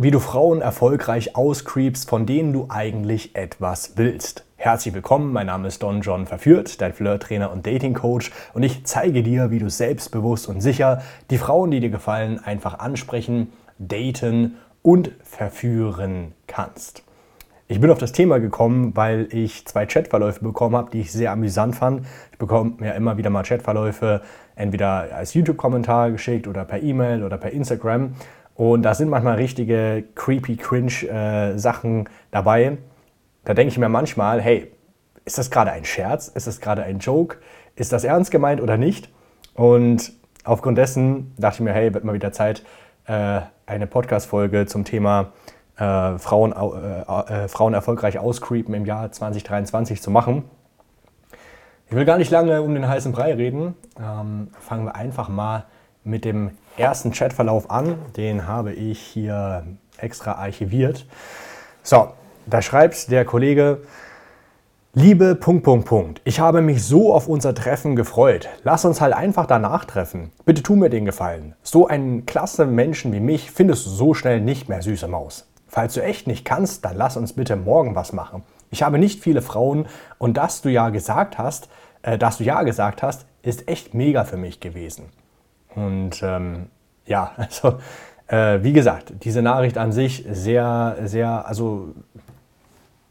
wie du Frauen erfolgreich auscreepst, von denen du eigentlich etwas willst. Herzlich willkommen, mein Name ist Don John Verführt, dein Flirt-Trainer und Dating-Coach und ich zeige dir, wie du selbstbewusst und sicher die Frauen, die dir gefallen, einfach ansprechen, daten und verführen kannst. Ich bin auf das Thema gekommen, weil ich zwei Chatverläufe bekommen habe, die ich sehr amüsant fand. Ich bekomme mir immer wieder mal Chatverläufe, entweder als YouTube-Kommentar geschickt oder per E-Mail oder per Instagram. Und da sind manchmal richtige creepy, cringe äh, Sachen dabei. Da denke ich mir manchmal, hey, ist das gerade ein Scherz? Ist das gerade ein Joke? Ist das ernst gemeint oder nicht? Und aufgrund dessen dachte ich mir, hey, wird mal wieder Zeit, äh, eine Podcast-Folge zum Thema äh, Frauen, äh, äh, Frauen erfolgreich auscreepen im Jahr 2023 zu machen. Ich will gar nicht lange um den heißen Brei reden. Ähm, fangen wir einfach mal mit dem ersten Chatverlauf an. Den habe ich hier extra archiviert. So, da schreibt der Kollege, Liebe Punkt, Punkt, Punkt. Ich habe mich so auf unser Treffen gefreut. Lass uns halt einfach danach treffen. Bitte tu mir den Gefallen. So einen klasse Menschen wie mich findest du so schnell nicht mehr, süße Maus. Falls du echt nicht kannst, dann lass uns bitte morgen was machen. Ich habe nicht viele Frauen und dass du ja gesagt hast, äh, dass du ja gesagt hast, ist echt mega für mich gewesen. Und ähm, ja, also äh, wie gesagt, diese Nachricht an sich sehr, sehr, also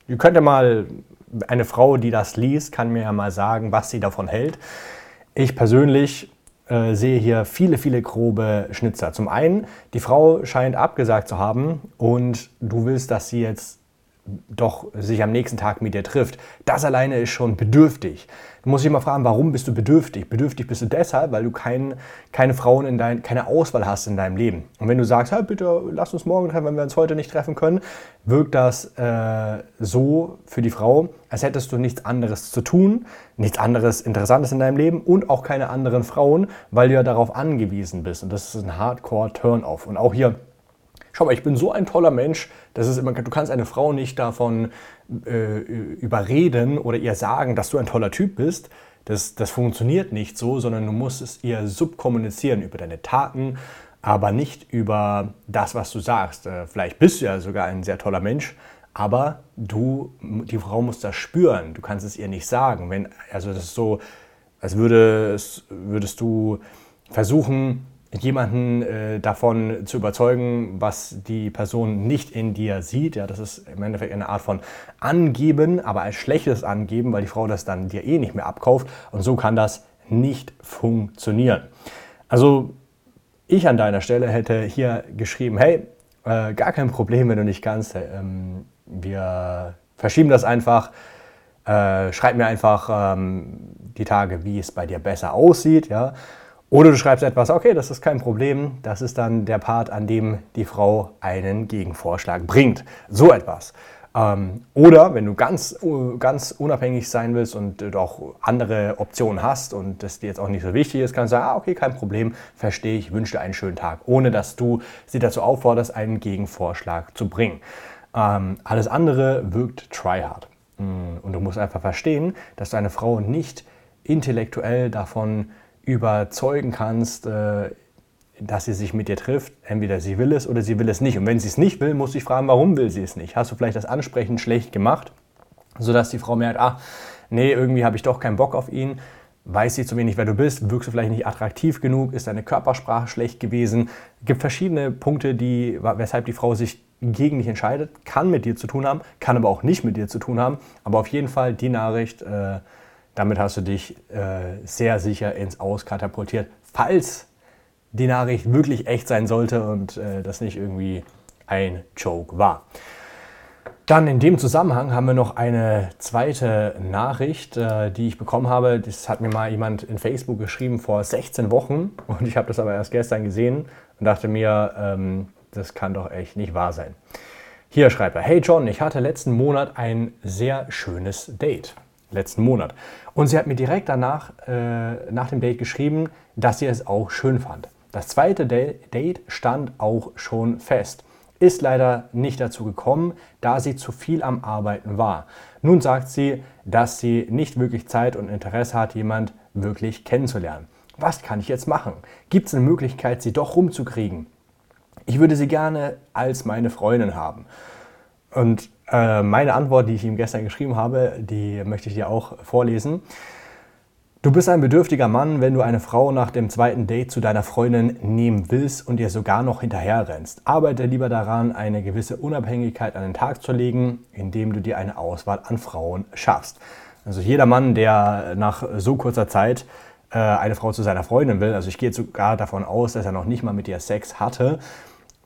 ihr könnt ja mal, eine Frau, die das liest, kann mir ja mal sagen, was sie davon hält. Ich persönlich äh, sehe hier viele, viele grobe Schnitzer. Zum einen, die Frau scheint abgesagt zu haben und du willst, dass sie jetzt doch sich am nächsten Tag mit dir trifft. Das alleine ist schon bedürftig. Du musst dich mal fragen, warum bist du bedürftig? Bedürftig bist du deshalb, weil du kein, keine Frauen in dein, keine Auswahl hast in deinem Leben. Und wenn du sagst, hey, bitte lass uns morgen treffen, wenn wir uns heute nicht treffen können, wirkt das äh, so für die Frau, als hättest du nichts anderes zu tun, nichts anderes Interessantes in deinem Leben und auch keine anderen Frauen, weil du ja darauf angewiesen bist. Und das ist ein Hardcore-Turn-off. Und auch hier schau mal, ich bin so ein toller Mensch, das ist immer, du kannst eine Frau nicht davon äh, überreden oder ihr sagen, dass du ein toller Typ bist. Das, das funktioniert nicht so, sondern du musst es ihr subkommunizieren über deine Taten, aber nicht über das, was du sagst. Äh, vielleicht bist du ja sogar ein sehr toller Mensch, aber du, die Frau muss das spüren. Du kannst es ihr nicht sagen. Wenn, also das ist so, als würdest, würdest du versuchen, jemanden äh, davon zu überzeugen, was die Person nicht in dir sieht. Ja, das ist im Endeffekt eine Art von Angeben, aber als schlechtes Angeben, weil die Frau das dann dir eh nicht mehr abkauft. Und so kann das nicht funktionieren. Also ich an deiner Stelle hätte hier geschrieben, hey, äh, gar kein Problem, wenn du nicht kannst. Ähm, wir verschieben das einfach. Äh, schreib mir einfach ähm, die Tage, wie es bei dir besser aussieht. Ja? Oder du schreibst etwas, okay, das ist kein Problem, das ist dann der Part, an dem die Frau einen Gegenvorschlag bringt. So etwas. Ähm, oder wenn du ganz, ganz unabhängig sein willst und du auch andere Optionen hast und das dir jetzt auch nicht so wichtig ist, kannst du sagen, ah, okay, kein Problem, verstehe ich, wünsche dir einen schönen Tag, ohne dass du sie dazu aufforderst, einen Gegenvorschlag zu bringen. Ähm, alles andere wirkt tryhard. Mm, und du musst einfach verstehen, dass deine Frau nicht intellektuell davon überzeugen kannst, äh, dass sie sich mit dir trifft. Entweder sie will es oder sie will es nicht. Und wenn sie es nicht will, musst du dich fragen, warum will sie es nicht? Hast du vielleicht das Ansprechen schlecht gemacht, sodass die Frau merkt, ah, nee, irgendwie habe ich doch keinen Bock auf ihn. Weiß sie zu wenig, wer du bist, wirkst du vielleicht nicht attraktiv genug, ist deine Körpersprache schlecht gewesen. Es gibt verschiedene Punkte, die, weshalb die Frau sich gegen dich entscheidet. Kann mit dir zu tun haben, kann aber auch nicht mit dir zu tun haben. Aber auf jeden Fall die Nachricht, äh, damit hast du dich äh, sehr sicher ins Aus katapultiert, falls die Nachricht wirklich echt sein sollte und äh, das nicht irgendwie ein Joke war. Dann in dem Zusammenhang haben wir noch eine zweite Nachricht, äh, die ich bekommen habe. Das hat mir mal jemand in Facebook geschrieben vor 16 Wochen und ich habe das aber erst gestern gesehen und dachte mir, ähm, das kann doch echt nicht wahr sein. Hier schreibt er, hey John, ich hatte letzten Monat ein sehr schönes Date letzten Monat. Und sie hat mir direkt danach, äh, nach dem Date geschrieben, dass sie es auch schön fand. Das zweite Date stand auch schon fest. Ist leider nicht dazu gekommen, da sie zu viel am Arbeiten war. Nun sagt sie, dass sie nicht wirklich Zeit und Interesse hat, jemand wirklich kennenzulernen. Was kann ich jetzt machen? Gibt es eine Möglichkeit, sie doch rumzukriegen? ich würde sie gerne als meine Freundin haben. Und meine Antwort, die ich ihm gestern geschrieben habe, die möchte ich dir auch vorlesen. Du bist ein bedürftiger Mann, wenn du eine Frau nach dem zweiten Date zu deiner Freundin nehmen willst und ihr sogar noch hinterher rennst. Arbeite lieber daran, eine gewisse Unabhängigkeit an den Tag zu legen, indem du dir eine Auswahl an Frauen schaffst. Also jeder Mann, der nach so kurzer Zeit äh, eine Frau zu seiner Freundin will, also ich gehe sogar davon aus, dass er noch nicht mal mit ihr Sex hatte,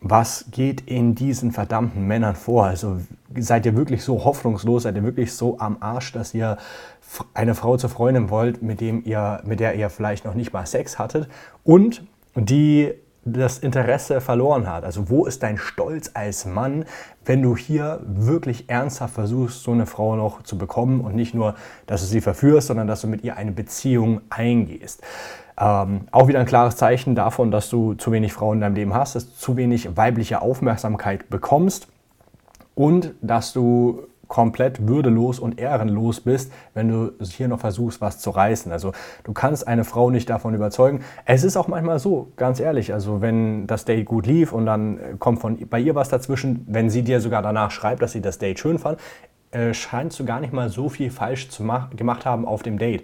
was geht in diesen verdammten Männern vor? Also seid ihr wirklich so hoffnungslos, seid ihr wirklich so am Arsch, dass ihr eine Frau zur Freundin wollt, mit, dem ihr, mit der ihr vielleicht noch nicht mal Sex hattet und die das Interesse verloren hat. Also wo ist dein Stolz als Mann, wenn du hier wirklich ernsthaft versuchst, so eine Frau noch zu bekommen und nicht nur, dass du sie verführst, sondern dass du mit ihr eine Beziehung eingehst. Ähm, auch wieder ein klares Zeichen davon, dass du zu wenig Frauen in deinem Leben hast, dass du zu wenig weibliche Aufmerksamkeit bekommst und dass du komplett würdelos und ehrenlos bist, wenn du hier noch versuchst, was zu reißen. Also du kannst eine Frau nicht davon überzeugen. Es ist auch manchmal so, ganz ehrlich, also wenn das Date gut lief und dann kommt von bei ihr was dazwischen, wenn sie dir sogar danach schreibt, dass sie das Date schön fand, äh, scheinst du gar nicht mal so viel falsch zu gemacht haben auf dem Date.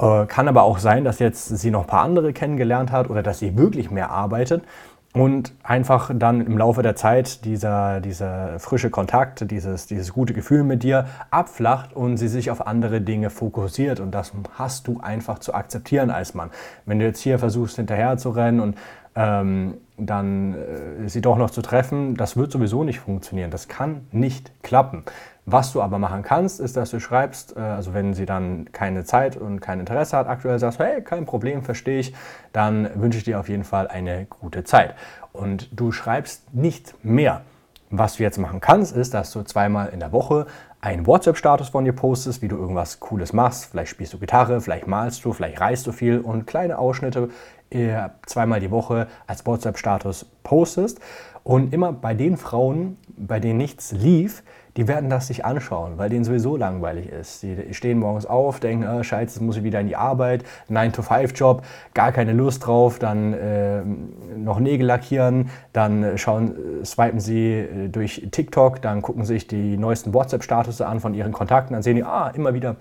Äh, kann aber auch sein, dass jetzt sie noch ein paar andere kennengelernt hat oder dass sie wirklich mehr arbeitet und einfach dann im Laufe der Zeit dieser, dieser frische Kontakt, dieses, dieses gute Gefühl mit dir abflacht und sie sich auf andere Dinge fokussiert. Und das hast du einfach zu akzeptieren als Mann. Wenn du jetzt hier versuchst, hinterher zu rennen und ähm, dann äh, sie doch noch zu treffen, das wird sowieso nicht funktionieren. Das kann nicht klappen. Was du aber machen kannst, ist, dass du schreibst, äh, also wenn sie dann keine Zeit und kein Interesse hat, aktuell sagst, hey, kein Problem, verstehe ich, dann wünsche ich dir auf jeden Fall eine gute Zeit. Und du schreibst nicht mehr. Was du jetzt machen kannst, ist, dass du zweimal in der Woche einen WhatsApp-Status von dir postest, wie du irgendwas Cooles machst. Vielleicht spielst du Gitarre, vielleicht malst du, vielleicht reist du viel und kleine Ausschnitte äh, zweimal die Woche als WhatsApp-Status postest. Und immer bei den Frauen, bei denen nichts lief, die werden das sich anschauen, weil denen sowieso langweilig ist. Die stehen morgens auf, denken, oh, scheiße, jetzt muss ich wieder in die Arbeit, 9-to-5-Job, gar keine Lust drauf, dann äh, noch Nägel lackieren, dann schauen, swipen sie äh, durch TikTok, dann gucken sich die neuesten WhatsApp-Status an von ihren Kontakten, dann sehen die, ah, immer wieder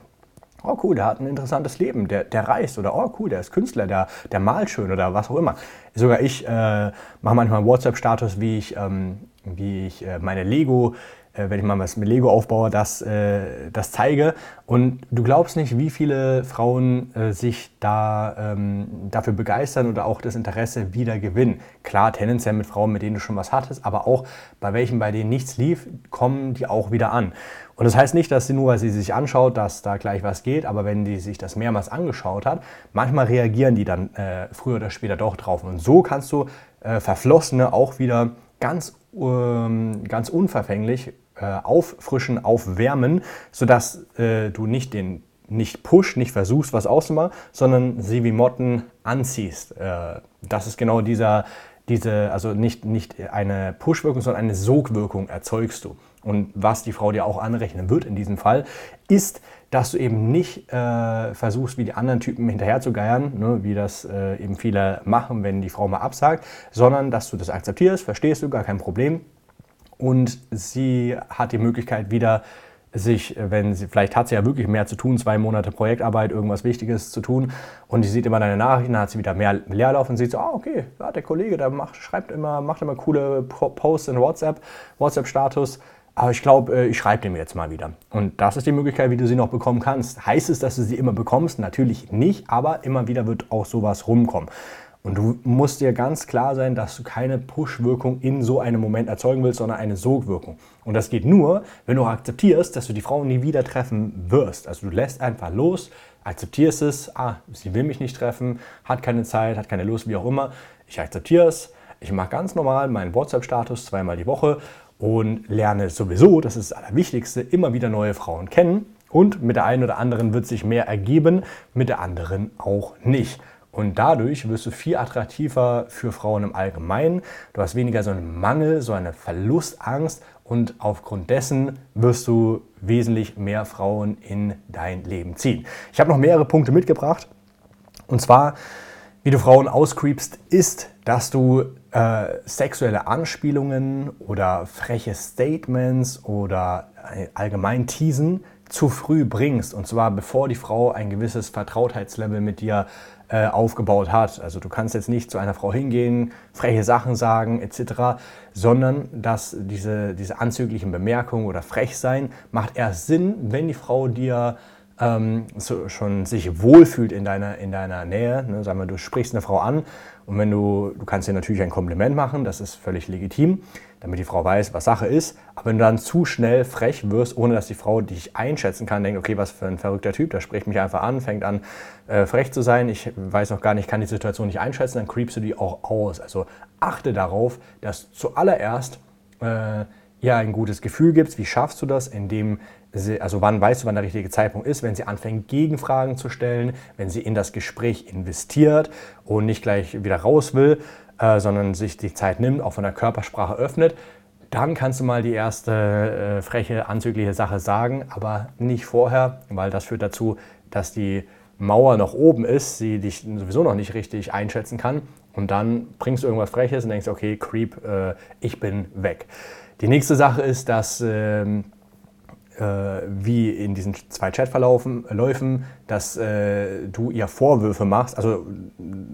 oh cool, der hat ein interessantes Leben, der, der reist oder oh cool, der ist Künstler, der, der malt schön oder was auch immer. Sogar ich äh, mache manchmal WhatsApp-Status, wie ich, ähm, wie ich äh, meine Lego äh, wenn ich mal was mit Lego aufbaue, das, äh, das zeige. Und du glaubst nicht, wie viele Frauen äh, sich da ähm, dafür begeistern oder auch das Interesse wieder gewinnen. Klar, tendenziell mit Frauen, mit denen du schon was hattest, aber auch bei welchen, bei denen nichts lief, kommen die auch wieder an. Und das heißt nicht, dass sie nur, weil sie sich anschaut, dass da gleich was geht, aber wenn die sich das mehrmals angeschaut hat, manchmal reagieren die dann äh, früher oder später doch drauf. Und so kannst du äh, Verflossene auch wieder ganz, ähm, ganz unverfänglich äh, auffrischen, aufwärmen, sodass äh, du nicht den nicht push, nicht versuchst, was auszumachen, sondern sie wie Motten anziehst. Äh, das ist genau dieser, diese, also nicht, nicht eine Push-Wirkung, sondern eine Sogwirkung erzeugst du. Und was die Frau dir auch anrechnen wird in diesem Fall, ist, dass du eben nicht äh, versuchst, wie die anderen Typen hinterher zu geiern, ne, wie das äh, eben viele machen, wenn die Frau mal absagt, sondern dass du das akzeptierst, verstehst du, gar kein Problem, und sie hat die Möglichkeit wieder sich, wenn sie, vielleicht hat sie ja wirklich mehr zu tun, zwei Monate Projektarbeit, irgendwas Wichtiges zu tun und die sieht immer deine Nachrichten, dann hat sie wieder mehr Leerlauf und sieht so, ah, okay, ja, der Kollege, der macht, schreibt immer, macht immer coole Posts in WhatsApp, WhatsApp-Status, aber ich glaube, äh, ich schreibe dem jetzt mal wieder. Und das ist die Möglichkeit, wie du sie noch bekommen kannst. Heißt es, dass du sie immer bekommst? Natürlich nicht, aber immer wieder wird auch sowas rumkommen. Und du musst dir ganz klar sein, dass du keine Push-Wirkung in so einem Moment erzeugen willst, sondern eine Sogwirkung. Und das geht nur, wenn du akzeptierst, dass du die Frau nie wieder treffen wirst. Also du lässt einfach los, akzeptierst es, ah, sie will mich nicht treffen, hat keine Zeit, hat keine Lust, wie auch immer. Ich akzeptiere es, ich mache ganz normal meinen WhatsApp-Status zweimal die Woche und lerne sowieso, das ist das Allerwichtigste, immer wieder neue Frauen kennen. Und mit der einen oder anderen wird sich mehr ergeben, mit der anderen auch nicht. Und dadurch wirst du viel attraktiver für Frauen im Allgemeinen. Du hast weniger so einen Mangel, so eine Verlustangst und aufgrund dessen wirst du wesentlich mehr Frauen in dein Leben ziehen. Ich habe noch mehrere Punkte mitgebracht. Und zwar, wie du Frauen auscreepst, ist, dass du äh, sexuelle Anspielungen oder freche Statements oder allgemein Teasen zu früh bringst. Und zwar bevor die Frau ein gewisses Vertrautheitslevel mit dir äh, aufgebaut hat. Also du kannst jetzt nicht zu einer Frau hingehen, freche Sachen sagen etc., sondern dass diese, diese anzüglichen Bemerkungen oder frech sein macht erst Sinn, wenn die Frau dir ähm, so, schon sich wohlfühlt in deiner, in deiner Nähe. Ne? Sagen wir, du sprichst eine Frau an und wenn du, du kannst dir natürlich ein Kompliment machen, das ist völlig legitim, damit die Frau weiß, was Sache ist. Aber wenn du dann zu schnell frech wirst, ohne dass die Frau dich einschätzen kann, denkt, okay, was für ein verrückter Typ, der spricht mich einfach an, fängt an, äh, frech zu sein, ich weiß noch gar nicht, kann die Situation nicht einschätzen, dann creepst du die auch aus. Also achte darauf, dass zuallererst äh, ihr ein gutes Gefühl gibst. Wie schaffst du das? Indem sie, also wann weißt du, wann der richtige Zeitpunkt ist, wenn sie anfängt, Gegenfragen zu stellen, wenn sie in das Gespräch investiert und nicht gleich wieder raus will, äh, sondern sich die Zeit nimmt, auch von der Körpersprache öffnet. Dann kannst du mal die erste äh, freche, anzügliche Sache sagen, aber nicht vorher, weil das führt dazu, dass die Mauer noch oben ist, sie dich sowieso noch nicht richtig einschätzen kann. Und dann bringst du irgendwas Freches und denkst, okay, Creep, äh, ich bin weg. Die nächste Sache ist, dass ähm, äh, wie in diesen zwei Chatverläufen, Läufen, dass äh, du ihr Vorwürfe machst, also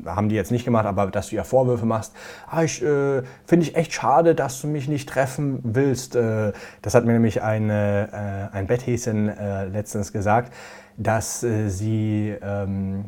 haben die jetzt nicht gemacht, aber dass du ihr Vorwürfe machst, ah, ich äh, finde ich echt schade, dass du mich nicht treffen willst. Äh, das hat mir nämlich eine, äh, ein Betthäschen äh, letztens gesagt, dass sie ähm,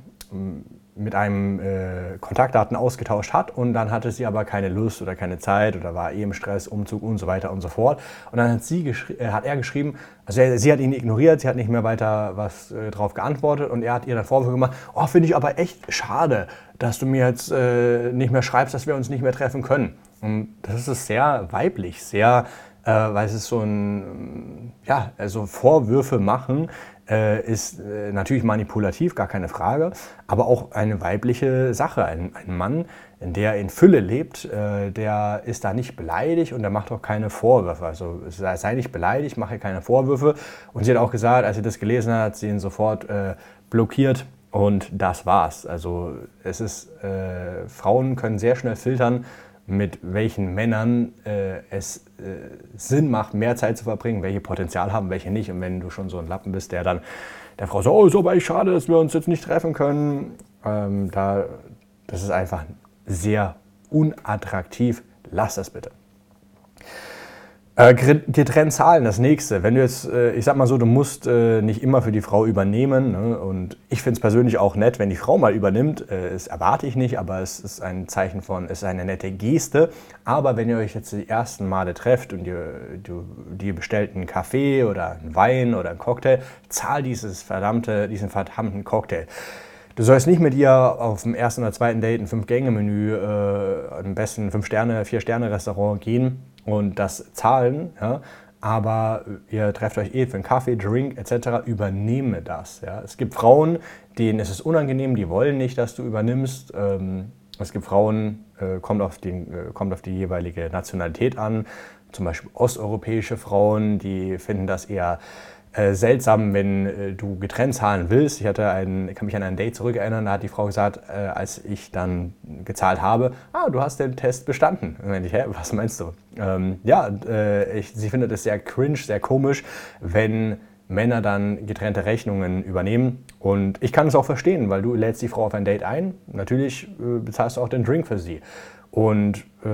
mit einem äh, Kontaktdaten ausgetauscht hat und dann hatte sie aber keine Lust oder keine Zeit oder war eh im Stress, Umzug und so weiter und so fort. Und dann hat, sie äh, hat er geschrieben, also er, sie hat ihn ignoriert, sie hat nicht mehr weiter was äh, drauf geantwortet und er hat ihr dann Vorwürfe gemacht, oh, finde ich aber echt schade, dass du mir jetzt äh, nicht mehr schreibst, dass wir uns nicht mehr treffen können. Und das ist sehr weiblich, sehr, äh, weil es ist so ein, ja, also Vorwürfe machen, äh, ist äh, natürlich manipulativ, gar keine Frage, aber auch eine weibliche Sache. Ein, ein Mann, der in Fülle lebt, äh, der ist da nicht beleidigt und der macht auch keine Vorwürfe. Also sei nicht beleidigt, mache keine Vorwürfe. Und sie hat auch gesagt, als sie das gelesen hat, hat sie ihn sofort äh, blockiert und das war's. Also es ist, äh, Frauen können sehr schnell filtern, mit welchen Männern äh, es äh, Sinn macht, mehr Zeit zu verbringen, welche Potenzial haben, welche nicht. Und wenn du schon so ein Lappen bist, der dann der Frau so, oh, so war ich schade, dass wir uns jetzt nicht treffen können, ähm, da, das ist einfach sehr unattraktiv. Lass das bitte. Äh, getrennt zahlen, das nächste. Wenn du jetzt, äh, ich sag mal so, du musst äh, nicht immer für die Frau übernehmen. Ne? Und ich finde es persönlich auch nett, wenn die Frau mal übernimmt. Das erwarte ich nicht, aber es ist ein Zeichen von, es ist eine nette Geste. Aber wenn ihr euch jetzt die ersten Male trefft und ihr, du, dir bestellt einen Kaffee oder einen Wein oder einen Cocktail, zahl dieses verdammte, diesen verdammten Cocktail. Du sollst nicht mit ihr auf dem ersten oder zweiten Date ein Fünf-Gänge-Menü, äh, am besten Fünf-Sterne, Vier-Sterne-Restaurant gehen und das zahlen, ja, aber ihr trefft euch eh für einen Kaffee, Drink etc., übernehme das. Ja. Es gibt Frauen, denen ist es unangenehm, die wollen nicht, dass du übernimmst. Ähm, es gibt Frauen, äh, kommt, auf den, äh, kommt auf die jeweilige Nationalität an, zum Beispiel osteuropäische Frauen, die finden das eher äh, seltsam, wenn äh, du getrennt zahlen willst. Ich hatte einen, kann mich an ein Date zurückerinnern, da hat die Frau gesagt, äh, als ich dann gezahlt habe, ah, du hast den Test bestanden. Und dann ich, hä, was meinst du? Ähm, ja, äh, ich, sie findet es sehr cringe, sehr komisch, wenn Männer dann getrennte Rechnungen übernehmen. Und ich kann es auch verstehen, weil du lädst die Frau auf ein Date ein. Natürlich äh, bezahlst du auch den Drink für sie. Und äh,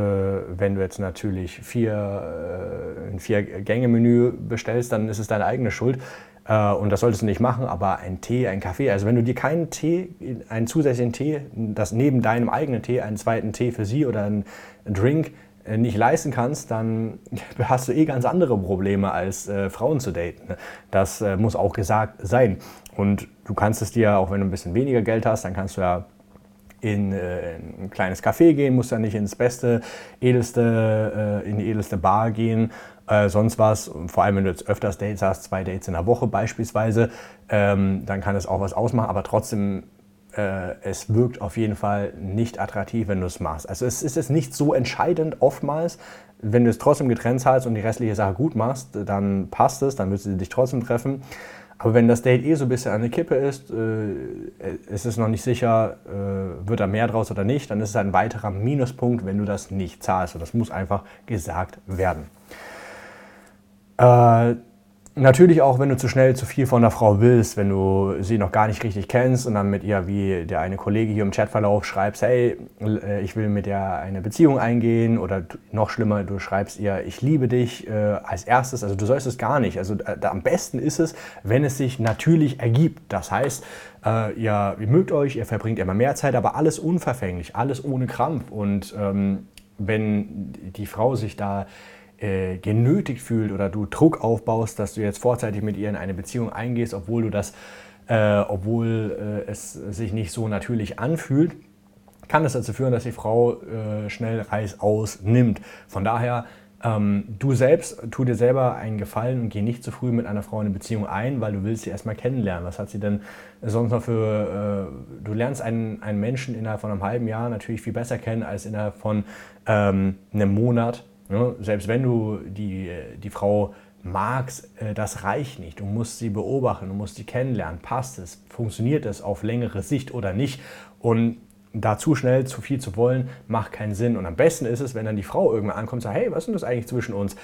wenn du jetzt natürlich vier, äh, ein Vier-Gänge-Menü bestellst, dann ist es deine eigene Schuld. Äh, und das solltest du nicht machen, aber ein Tee, ein Kaffee, also wenn du dir keinen Tee, einen zusätzlichen Tee, das neben deinem eigenen Tee, einen zweiten Tee für sie oder einen Drink äh, nicht leisten kannst, dann hast du eh ganz andere Probleme als äh, Frauen zu daten. Das äh, muss auch gesagt sein. Und du kannst es dir, auch wenn du ein bisschen weniger Geld hast, dann kannst du ja in, äh, ein kleines Café gehen, musst dann nicht ins beste, edelste, äh, in die edelste Bar gehen, äh, sonst was. Vor allem, wenn du jetzt öfters Dates hast, zwei Dates in der Woche beispielsweise, ähm, dann kann es auch was ausmachen, aber trotzdem äh, es wirkt auf jeden Fall nicht attraktiv, wenn du es machst. Also es ist jetzt nicht so entscheidend oftmals, wenn du es trotzdem getrennt zahlst und die restliche Sache gut machst, dann passt es, dann wirst du dich trotzdem treffen. Aber wenn das Date eh so ein bisschen an der Kippe ist, äh, ist es noch nicht sicher, äh, wird da mehr draus oder nicht, dann ist es ein weiterer Minuspunkt, wenn du das nicht zahlst. Und das muss einfach gesagt werden. Äh, Natürlich auch, wenn du zu schnell zu viel von der Frau willst, wenn du sie noch gar nicht richtig kennst und dann mit ihr, wie der eine Kollege hier im Chatverlauf, schreibst, hey, äh, ich will mit der eine Beziehung eingehen oder noch schlimmer, du schreibst ihr, ich liebe dich äh, als erstes. Also du sollst es gar nicht. Also äh, am besten ist es, wenn es sich natürlich ergibt. Das heißt, äh, ihr, ihr mögt euch, ihr verbringt immer mehr Zeit, aber alles unverfänglich, alles ohne Krampf. Und ähm, wenn die Frau sich da äh, genötigt fühlt oder du Druck aufbaust, dass du jetzt vorzeitig mit ihr in eine Beziehung eingehst, obwohl du das, äh, obwohl äh, es sich nicht so natürlich anfühlt, kann das dazu führen, dass die Frau äh, schnell Reißaus nimmt. Von daher ähm, du selbst, tu dir selber einen Gefallen und geh nicht zu früh mit einer Frau in eine Beziehung ein, weil du willst sie erstmal kennenlernen. Was hat sie denn sonst noch für, äh, du lernst einen, einen Menschen innerhalb von einem halben Jahr natürlich viel besser kennen als innerhalb von ähm, einem Monat Ne? Selbst wenn du die, die Frau magst, äh, das reicht nicht. Du musst sie beobachten, du musst sie kennenlernen. Passt es? Funktioniert es auf längere Sicht oder nicht? Und da zu schnell zu viel zu wollen, macht keinen Sinn. Und am besten ist es, wenn dann die Frau irgendwann ankommt und sagt, hey, was ist denn das eigentlich zwischen uns?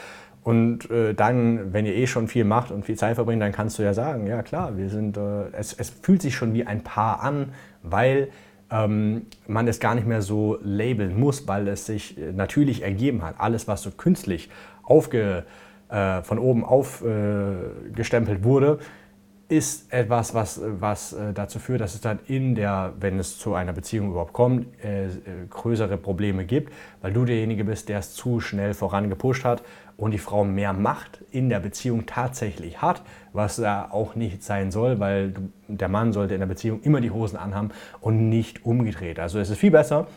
Und äh, dann, wenn ihr eh schon viel macht und viel Zeit verbringt, dann kannst du ja sagen, ja klar, wir sind, äh, es, es fühlt sich schon wie ein Paar an, weil ähm, man es gar nicht mehr so labeln muss, weil es sich äh, natürlich ergeben hat. Alles, was so künstlich aufge, äh, von oben aufgestempelt äh, wurde, ist etwas, was, was äh, dazu führt, dass es dann in der, wenn es zu einer Beziehung überhaupt kommt, äh, äh, größere Probleme gibt, weil du derjenige bist, der es zu schnell vorangepusht hat und die Frau mehr Macht in der Beziehung tatsächlich hat, was da auch nicht sein soll, weil du, der Mann sollte in der Beziehung immer die Hosen anhaben und nicht umgedreht. Also es ist viel besser,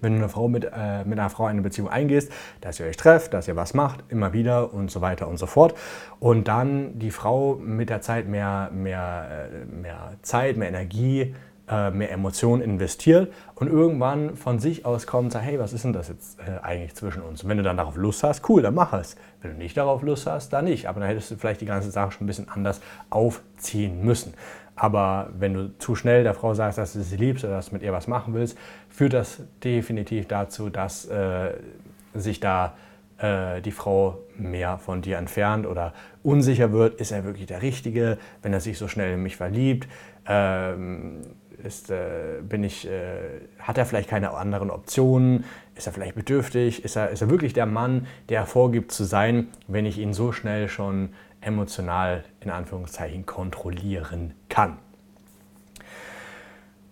wenn du eine Frau mit, äh, mit einer Frau eine Beziehung eingehst, dass ihr euch trefft, dass ihr was macht, immer wieder und so weiter und so fort. Und dann die Frau mit der Zeit mehr, mehr, äh, mehr Zeit, mehr Energie, äh, mehr Emotionen investiert und irgendwann von sich aus kommt und sagt, hey, was ist denn das jetzt äh, eigentlich zwischen uns? Und wenn du dann darauf Lust hast, cool, dann mach es. Wenn du nicht darauf Lust hast, dann nicht. Aber dann hättest du vielleicht die ganze Sache schon ein bisschen anders aufziehen müssen. Aber wenn du zu schnell der Frau sagst, dass du sie liebst oder dass du mit ihr was machen willst, führt das definitiv dazu, dass äh, sich da äh, die Frau mehr von dir entfernt oder unsicher wird. Ist er wirklich der Richtige, wenn er sich so schnell in mich verliebt? Ähm, ist, äh, bin ich, äh, hat er vielleicht keine anderen Optionen? Ist er vielleicht bedürftig? Ist er, ist er wirklich der Mann, der vorgibt zu sein, wenn ich ihn so schnell schon emotional in Anführungszeichen kontrollieren kann.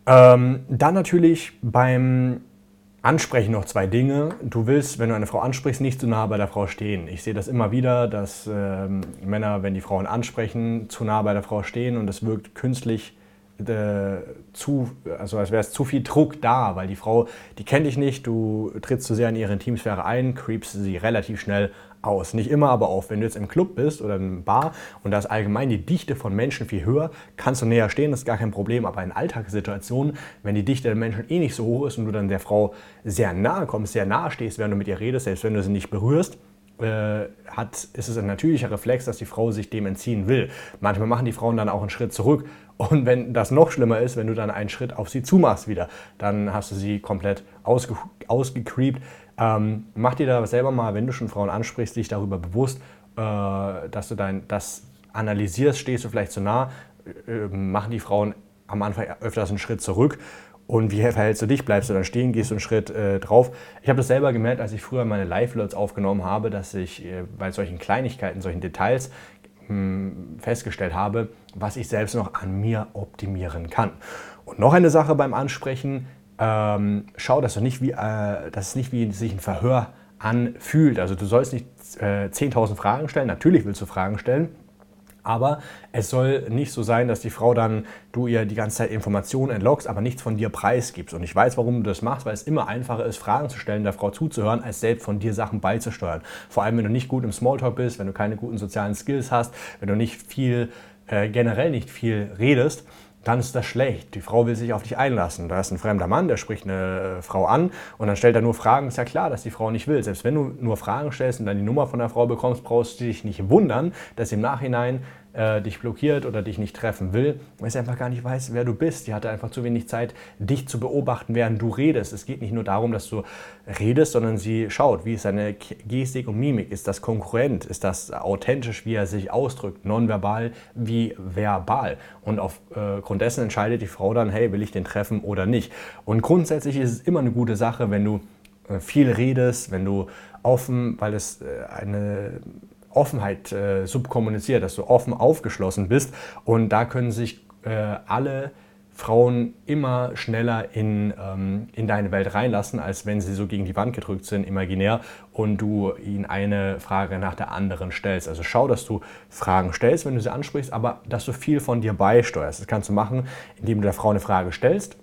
Ähm, dann natürlich beim Ansprechen noch zwei Dinge. Du willst, wenn du eine Frau ansprichst, nicht zu nah bei der Frau stehen. Ich sehe das immer wieder, dass ähm, Männer, wenn die Frauen ansprechen, zu nah bei der Frau stehen und es wirkt künstlich äh, zu, also als wäre es zu viel Druck da, weil die Frau, die kennt dich nicht, du trittst zu sehr in ihre Intimsphäre ein, creepst sie relativ schnell aus. Nicht immer, aber auch wenn du jetzt im Club bist oder im Bar und da ist allgemein die Dichte von Menschen viel höher, kannst du näher stehen, das ist gar kein Problem. Aber in Alltagssituationen, wenn die Dichte der Menschen eh nicht so hoch ist und du dann der Frau sehr nahe kommst, sehr nahe stehst, während du mit ihr redest, selbst wenn du sie nicht berührst, hat, ist es ein natürlicher Reflex, dass die Frau sich dem entziehen will. Manchmal machen die Frauen dann auch einen Schritt zurück. Und wenn das noch schlimmer ist, wenn du dann einen Schritt auf sie zumachst wieder, dann hast du sie komplett ausge, ausgecreept. Ähm, mach dir da selber mal, wenn du schon Frauen ansprichst, dich darüber bewusst, äh, dass du dein, das analysierst, stehst du vielleicht zu nah, äh, machen die Frauen am Anfang öfters einen Schritt zurück und wie verhältst du dich? Bleibst du dann stehen? Gehst du einen Schritt äh, drauf? Ich habe das selber gemerkt, als ich früher meine Live-Loads aufgenommen habe, dass ich äh, bei solchen Kleinigkeiten, solchen Details mh, hm, festgestellt habe, was ich selbst noch an mir optimieren kann. Und noch eine Sache beim Ansprechen, ähm, schau, dass, du nicht wie, äh, dass es nicht wie sich ein Verhör anfühlt. Also du sollst nicht äh, 10.000 Fragen stellen, natürlich willst du Fragen stellen, aber es soll nicht so sein, dass die Frau dann, du ihr die ganze Zeit Informationen entlockst, aber nichts von dir preisgibst. Und ich weiß, warum du das machst, weil es immer einfacher ist, Fragen zu stellen, der Frau zuzuhören, als selbst von dir Sachen beizusteuern. Vor allem, wenn du nicht gut im Smalltalk bist, wenn du keine guten sozialen Skills hast, wenn du nicht viel, äh, generell nicht viel redest dann ist das schlecht. Die Frau will sich auf dich einlassen. Da ist ein fremder Mann, der spricht eine äh, Frau an und dann stellt er nur Fragen. Ist ja klar, dass die Frau nicht will. Selbst wenn du nur Fragen stellst und dann die Nummer von der Frau bekommst, brauchst du dich nicht wundern, dass im Nachhinein äh, dich blockiert oder dich nicht treffen will, weil sie einfach gar nicht weiß, wer du bist. Die hatte einfach zu wenig Zeit, dich zu beobachten, während du redest. Es geht nicht nur darum, dass du redest, sondern sie schaut, wie ist deine Gestik und Mimik? Ist das konkurrent? Ist das authentisch, wie er sich ausdrückt? Nonverbal wie verbal? Und aufgrund äh, dessen entscheidet die Frau dann, hey, will ich den treffen oder nicht? Und grundsätzlich ist es immer eine gute Sache, wenn du äh, viel redest, wenn du offen, weil es äh, eine Offenheit äh, subkommuniziert, dass du offen aufgeschlossen bist und da können sich äh, alle Frauen immer schneller in, ähm, in deine Welt reinlassen, als wenn sie so gegen die Wand gedrückt sind, imaginär, und du ihnen eine Frage nach der anderen stellst. Also schau, dass du Fragen stellst, wenn du sie ansprichst, aber dass du viel von dir beisteuerst. Das kannst du machen, indem du der Frau eine Frage stellst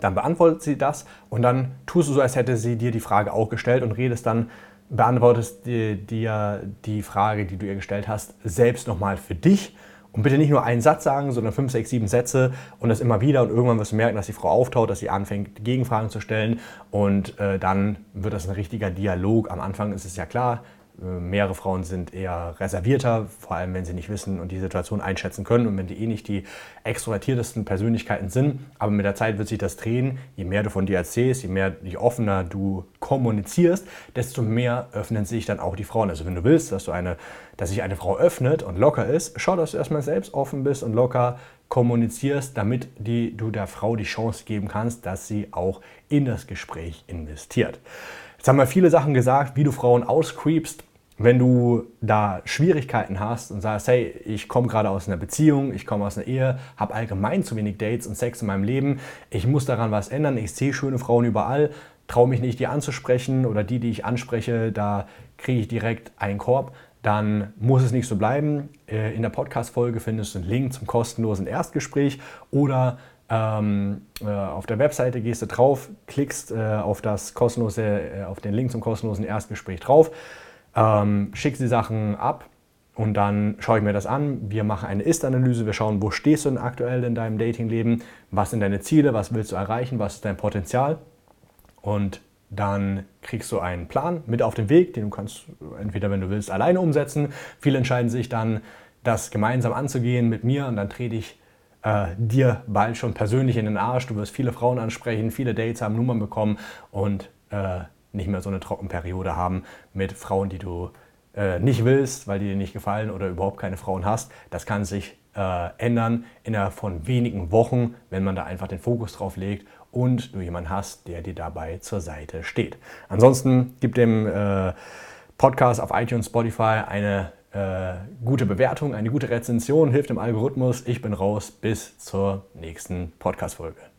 dann beantwortet sie das und dann tust du so, als hätte sie dir die Frage auch gestellt und redest dann, beantwortest dir, dir die Frage, die du ihr gestellt hast, selbst nochmal für dich. Und bitte nicht nur einen Satz sagen, sondern fünf, sechs, sieben Sätze und das immer wieder. Und irgendwann wirst du merken, dass die Frau auftaut, dass sie anfängt, Gegenfragen zu stellen. Und äh, dann wird das ein richtiger Dialog. Am Anfang ist es ja klar, mehrere Frauen sind eher reservierter, vor allem wenn sie nicht wissen und die Situation einschätzen können und wenn die eh nicht die extrovertiertesten Persönlichkeiten sind. Aber mit der Zeit wird sich das drehen. Je mehr du von dir erzählst, je mehr, je offener du kommunizierst, desto mehr öffnen sich dann auch die Frauen. Also wenn du willst, dass, du eine, dass sich eine Frau öffnet und locker ist, schau, dass du erstmal selbst offen bist und locker kommunizierst, damit die, du der Frau die Chance geben kannst, dass sie auch in das Gespräch investiert. Jetzt haben wir viele Sachen gesagt, wie du Frauen auscreepst. Wenn du da Schwierigkeiten hast und sagst, hey, ich komme gerade aus einer Beziehung, ich komme aus einer Ehe, habe allgemein zu wenig Dates und Sex in meinem Leben, ich muss daran was ändern, ich sehe schöne Frauen überall, traue mich nicht, die anzusprechen oder die, die ich anspreche, da kriege ich direkt einen Korb, dann muss es nicht so bleiben. Äh, in der Podcast-Folge findest du einen Link zum kostenlosen Erstgespräch oder ähm, äh, auf der Webseite gehst du drauf, klickst äh, auf, das kostenlose, äh, auf den Link zum kostenlosen Erstgespräch drauf, ähm, schickst die Sachen ab und dann schaue ich mir das an. Wir machen eine Ist-Analyse, wir schauen, wo stehst du denn aktuell in deinem Datingleben, was sind deine Ziele, was willst du erreichen, was ist dein Potenzial? Und dann kriegst du einen Plan mit auf den Weg, den du kannst entweder, wenn du willst, alleine umsetzen. Viele entscheiden sich dann, das gemeinsam anzugehen mit mir und dann trete ich äh, dir bald schon persönlich in den Arsch. Du wirst viele Frauen ansprechen, viele Dates haben, Nummern bekommen und äh, nicht mehr so eine Trockenperiode haben mit Frauen, die du äh, nicht willst, weil die dir nicht gefallen oder überhaupt keine Frauen hast. Das kann sich äh, ändern innerhalb von wenigen Wochen, wenn man da einfach den Fokus drauf legt und du jemanden hast, der dir dabei zur Seite steht. Ansonsten gib dem äh, Podcast auf iTunes, Spotify eine äh, gute Bewertung, eine gute Rezension hilft dem Algorithmus. Ich bin raus. Bis zur nächsten Podcast-Folge.